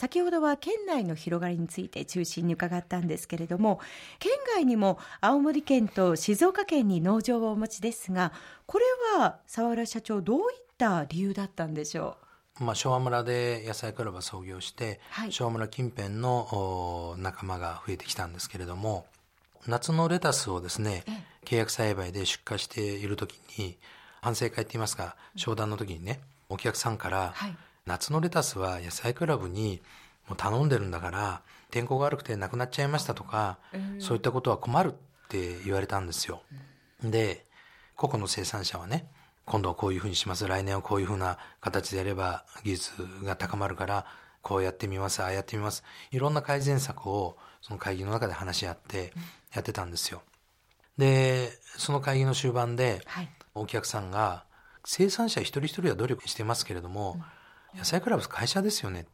先ほどは県内の広がりについて中心に伺ったんですけれども県外にも青森県と静岡県に農場をお持ちですがこれは沢浦社長どういった理由だったんでしょう？まあ、昭和村で野菜クラブを創業して、はい、昭和村近辺の仲間が増えてきたんですけれども夏のレタスをですね契約栽培で出荷している時に反省会って言いますか商談の時にねお客さんから、はい、夏のレタスは野菜クラブにもう頼んでるんだから天候が悪くてなくなっちゃいましたとか、そういったことは困るって言われたんですよ。で個々の生産者はね今度はこういうふうにします来年はこういうふうな形でやれば技術が高まるからこうやってみますああやってみますいろんな改善策をその会議の中で話し合ってやってたんですよ。でその会議の終盤で、お客さんが生産者一人一人は努力してますけれども、うん、野菜クラブ会社ですよね。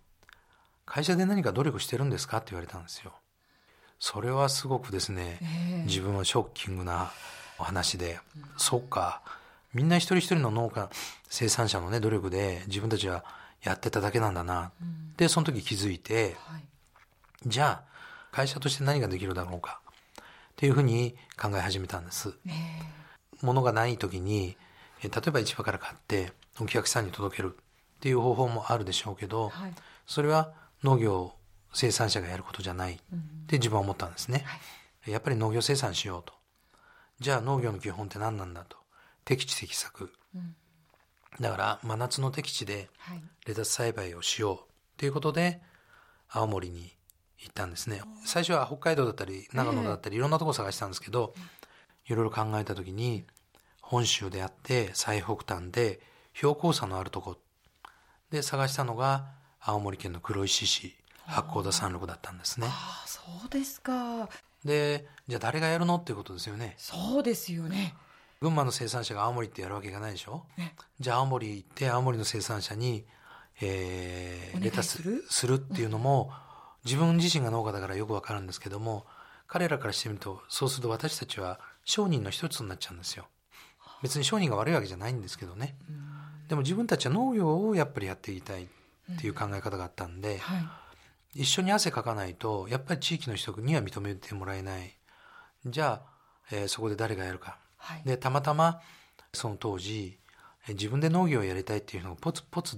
会社で何か努力してるんですかって言われたんですよ。それはすごくですね、えー、自分はショッキングなお話で、うん、そっか。みんな一人一人の農家生産者のね努力で自分たちはやってただけなんだな、うん、でその時気づいて、はい、じゃあ会社として何ができるだろうか。っていうふうに考え始めたんです。えー、物がない時に例えば市場から買ってお客さんに届けるっていう方法もあるでしょうけど、はい、それは農業生産者がやることじゃないって自分は思ったんですね、はい、やっぱり農業生産しようと。じゃあ農業の基本って何なんだと。適地適作、うん、だから真夏の適地でレタス栽培をしよう。っていうことで青森に行ったんですね。最初は北海道だったり長野だったりいろんなとこ探したんですけど、いろいろ考えた時に本州であって最北端で標高差のあるとこで探したのが青森県の黒石市八甲田山麓だったんですね。ああそうですか。でじゃあ誰がやるのっていうことですよね。そうですよね。群馬の生産者が青森ってやるわけがないでしょ。ね、じゃあ青森行って青森の生産者に、えー、レタスする？っていうのも、自分自身が農家だからよくわかるんですけども彼らからしてみるとそうすると私たちは商人の一つになっちゃうんですよ。別に商人が悪いわけじゃないんですけどね、でも自分たちは農業をやっぱりやっていきたいっていう考え方があったんで、はい、一緒に汗かかないとやっぱり地域の人には認めてもらえない。じゃあ、えー、そこで誰がやるか、はい、でたまたまその当時自分で農業をやりたいっていうのがポツポツ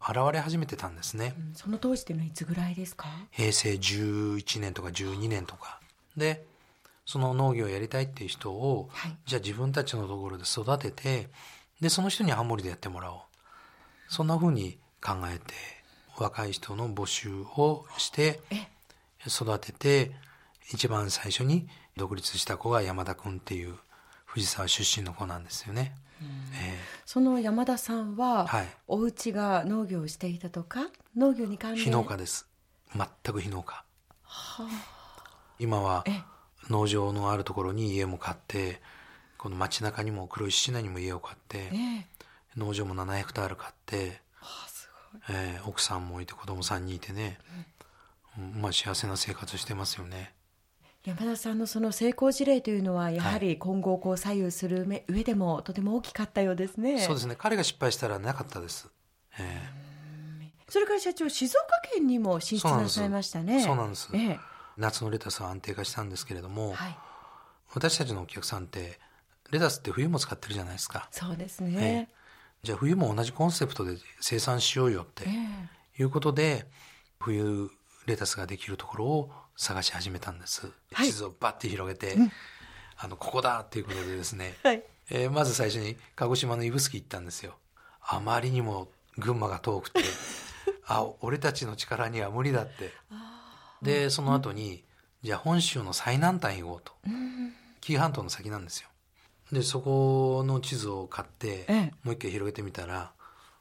現れ始めてたんですね、うん、その当時っていうのはいつぐらいですか？平成11年とか12年とか。でその農業をやりたいっていう人を、はい、じゃあ自分たちのところで育ててでその人に青森でやってもらおう。そんなふうに考えて若い人の募集をして育てて一番最初に独立した子が山田君っていう藤沢出身の子なんですよね。えー、その山田さんは、はい、お家が農業をしていたとか？農業に関連？非農家です。全く非農家、はあ、今は農場のあるところに家も買ってこの街中にも黒石市内にも家を買って、え。農場も7ヘクタール買って、えー、奥さんもいて子供3人いてね、うん、まあ幸せな生活してますよね。山田さんのその成功事例というのはやはり今後こう左右する上でもとても大きかったようですね。そうですね。彼が失敗したらなかったです。えー、それから社長静岡県にも進出なさいましたね。そうなんです。えー夏のレタスは安定化したんですけれども、はい、私たちのお客さんってレタスって冬も使ってるじゃないですか。そうですね。じゃあ冬も同じコンセプトで生産しようよっていうことで、冬レタスができるところを探し始めたんです。はい、地図をバッて広げて、うん、あのここだっていうことでですね、はい、えー、まず最初に鹿児島の指宿行ったんですよ。あまりにも群馬が遠くて。あ俺たちの力には無理だって。でその後に、じゃあ本州の最南端行こうと、紀伊半島の先なんですよでそこの地図を買って、もう一回広げてみたら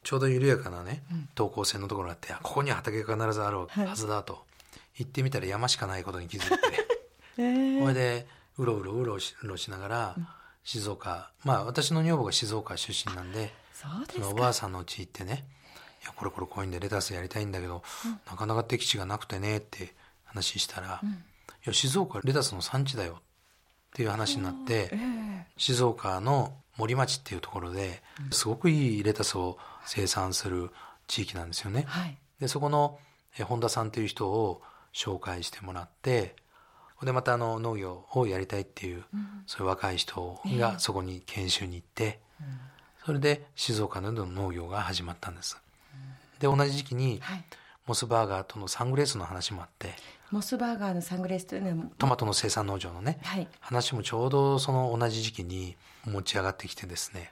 ちょうど緩やかなね等高線のところがあってここに畑が必ずあるはずだと、行ってみたら山しかないことに気づいて、えー、これでうろうろうろうろしながら、静岡まあ私の女房が静岡出身なんでそのおばあさんのうち行ってね「いやこれこれこういうんでレタスやりたいんだけど、うん、なかなか適地がなくてね」って話したら、うん、いや静岡レタスの産地だよっていう話になって、えー、静岡の森町っていうところですごくいいレタスを生産する地域なんですよね。はい、でそこの本田さんという人を紹介してもらってでまたあの農業をやりたいっていう、うん、そういう若い人がそこに研修に行って、それで静岡などの農業が始まったんです。で同じ時期に、はい、モスバーガーとのサングレースの話もあってモスバーガーのサングレースというのはトマトの生産農場のね、はい、話もちょうどその同じ時期に持ち上がってきてですね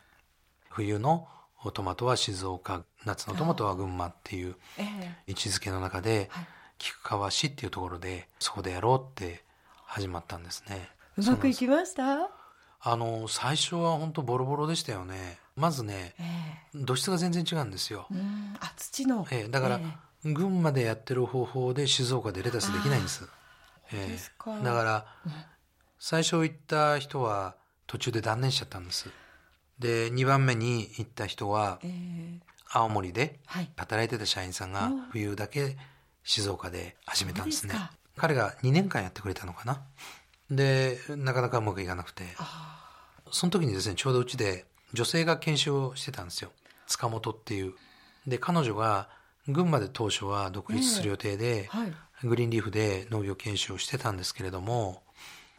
冬のトマトは静岡夏のトマトは群馬っていう位置づけの中で、はい、菊川市っていうところでそこでやろうって始まったんですね。うまくいきました？あの最初は本当ボロボロでしたよね。まずね、えー、土質が全然違うんですよ。あ土の、えー、だから、えー、群馬でやってる方法で静岡でレタスできないんです。えー、だから、最初行った人は途中で断念しちゃったんです。で2番目に行った人は、青森で働いてた社員さんが冬だけ静岡で始めたんですね。彼が2年間やってくれたのかな。でなかなかうまくいかなくて。その時にですねちょうどうちで女性が研修をしてたんですよ。塚本っていう。で彼女が群馬で当初は独立する予定で、え。ーはい、グリーンリーフで農業研修をしてたんですけれども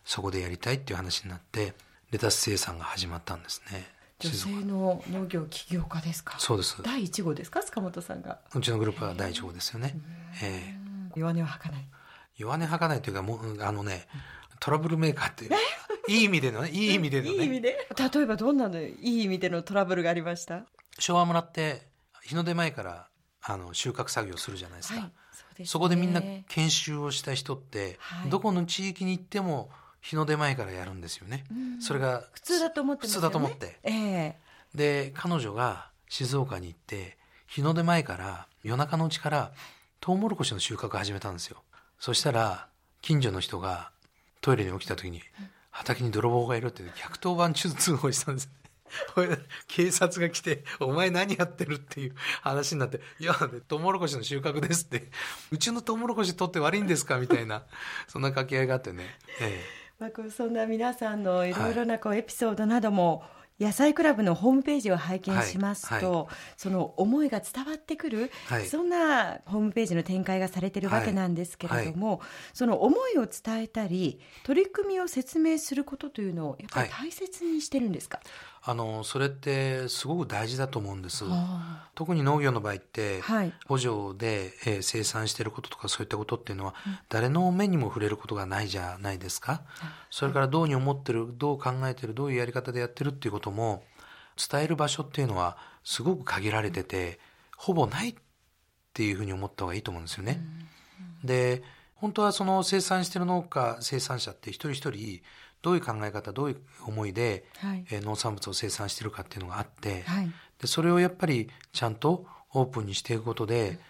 そこでやりたいっていう話になってレタス生産が始まったんですね。女性の農業起業家ですか？そうです。第一号ですか？塚本さんが。うちのグループは第一号ですよね。ええ。ー、弱音を吐かない。弱音吐かないというかもうあのねトラブルメーカーっていういい意味でのねいい意味でのね。いい意味で？例えばどんなのいい意味でのトラブルがありました？昭和村って日の出前からあの収穫作業するじゃないですか、はいそすね、そこでみんな研修をした人って、はい、どこの地域に行っても日の出前からやるんですよね、うん、それが普通だと思って、ね、普通だと思って、えー、で彼女が静岡に行って日の出前から夜中のうちからトウモロコシの収穫始めたんですよ。そしたら近所の人がトイレに起きた時に畑に泥棒がいるって110番通報したんです 警察が来て「お前何やってる?」っていう話になって「いやトウモロコシの収穫です」って「うちのトウモロコシ取って悪いんですか?」みたいな そんな掛け合いがあってね、ええ。まあ、そんな皆さんのいろいろなこうエピソードなども、野菜クラブのホームページを拝見しますと、はい。はい、その思いが伝わってくる、はい、そんなホームページの展開がされているわけなんですけれども、その思いを伝えたり取り組みを説明することというのをやっぱり大切にしてるんですか、あのそれってすごく大事だと思うんです。特に農業の場合って、はい、補助で、えー、生産していることとかそういったことっていうのは、うん、誰の目にも触れることがないじゃないですか。それからどうに思ってる、どう考えてる、どういうやり方でやってるっていうことも伝える場所っていうのはすごく限られてて、ほぼないっていうふうに思った方がいいと思うんですよね。うん、で、本当はその生産してる農家、生産者って一人一人どういう考え方どういう思いで、はい、えー、農産物を生産しているかっていうのがあって、はい、でそれをやっぱりちゃんとオープンにしていくことで、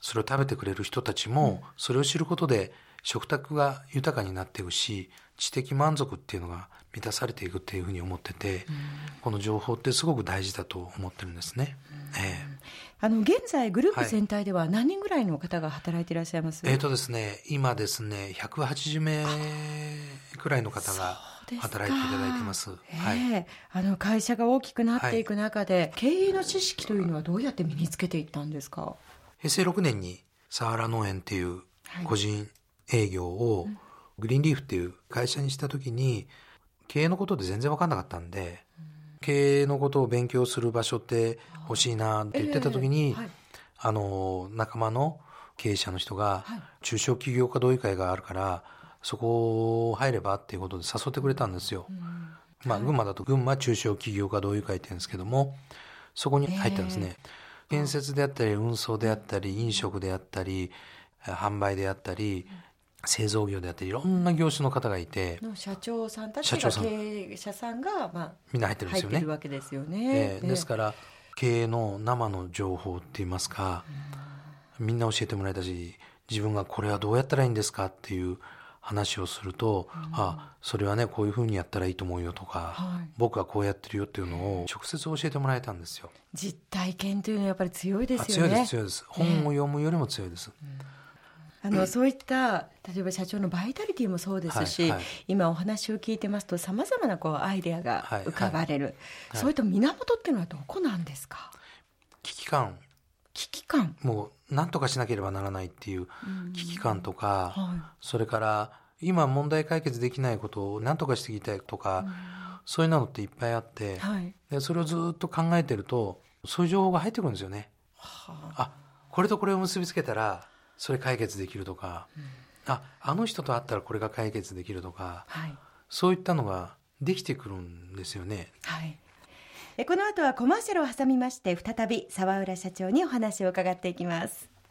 それを食べてくれる人たちもそれを知ることで食卓が豊かになっていくし知的満足っていうのが満たされていくっていうふうに思ってて、この情報ってすごく大事だと思ってるんですね。ええ、あの現在グループ全体では何人ぐらいの方が働いていらっしゃいます、はい、えっ、ー、とですね今ですね180名くらいの方が働いていただいてます。はい、あの会社が大きくなっていく中で、はい、経営の知識というのはどうやって身につけていったんですか？平成6年にサハラ農園っていう個人営業をグリーンリーフっていう会社にした時に経営のことで全然分かんなかったんで、経営のことを勉強する場所って欲しいなって言ってた時に、あの仲間の経営者の人が、中小企業家同意会があるからそこ入ればっていうことで誘ってくれたんですよ。まあ、群馬だと群馬中小企業家同意会って言うんですけどもそこに入ったんですね。えー、建設であったり運送であったり飲食であったり販売であったり、製造業であっていろんな業種の方がいて社長さんたちが経営者さんが、まあ、みんな入ってるんですよね。わけですよね、えー、ですから経営の生の情報っていいますか、みんな教えてもらえたし自分がこれはどうやったらいいんですかっていう話をすると、うん、あそれはねこういうふうにやったらいいと思うよとか、はい、僕はこうやってるよっていうのを直接教えてもらえたんですよ。実体験というのはやっぱり強いですよね。強いです強いです。本を読むよりも強いです、うんあの、そういった例えば社長のバイタリティもそうですし、はいはい、今お話を聞いてますとさまざまなこうアイデアが浮かばれる、はい。はい、そういった源っていうのはどこなんですか？危機感。危機感。も何とかしなければならないっていう危機感とか、はい、それから今問題解決できないことを何とかしていきたいとか、そういうのっていっぱいあって、はい、でそれをずっと考えてるとそういう情報が入ってくるんですよね。はあ、あこれとこれを結びつけたらそれ解決できるとか、うん、ああの人と会ったらこれが解決できるとか、はい、そういったのができてくるんですよね。はい。この後はコマーシャルを挟みまして再び沢浦社長にお話を伺っていきます。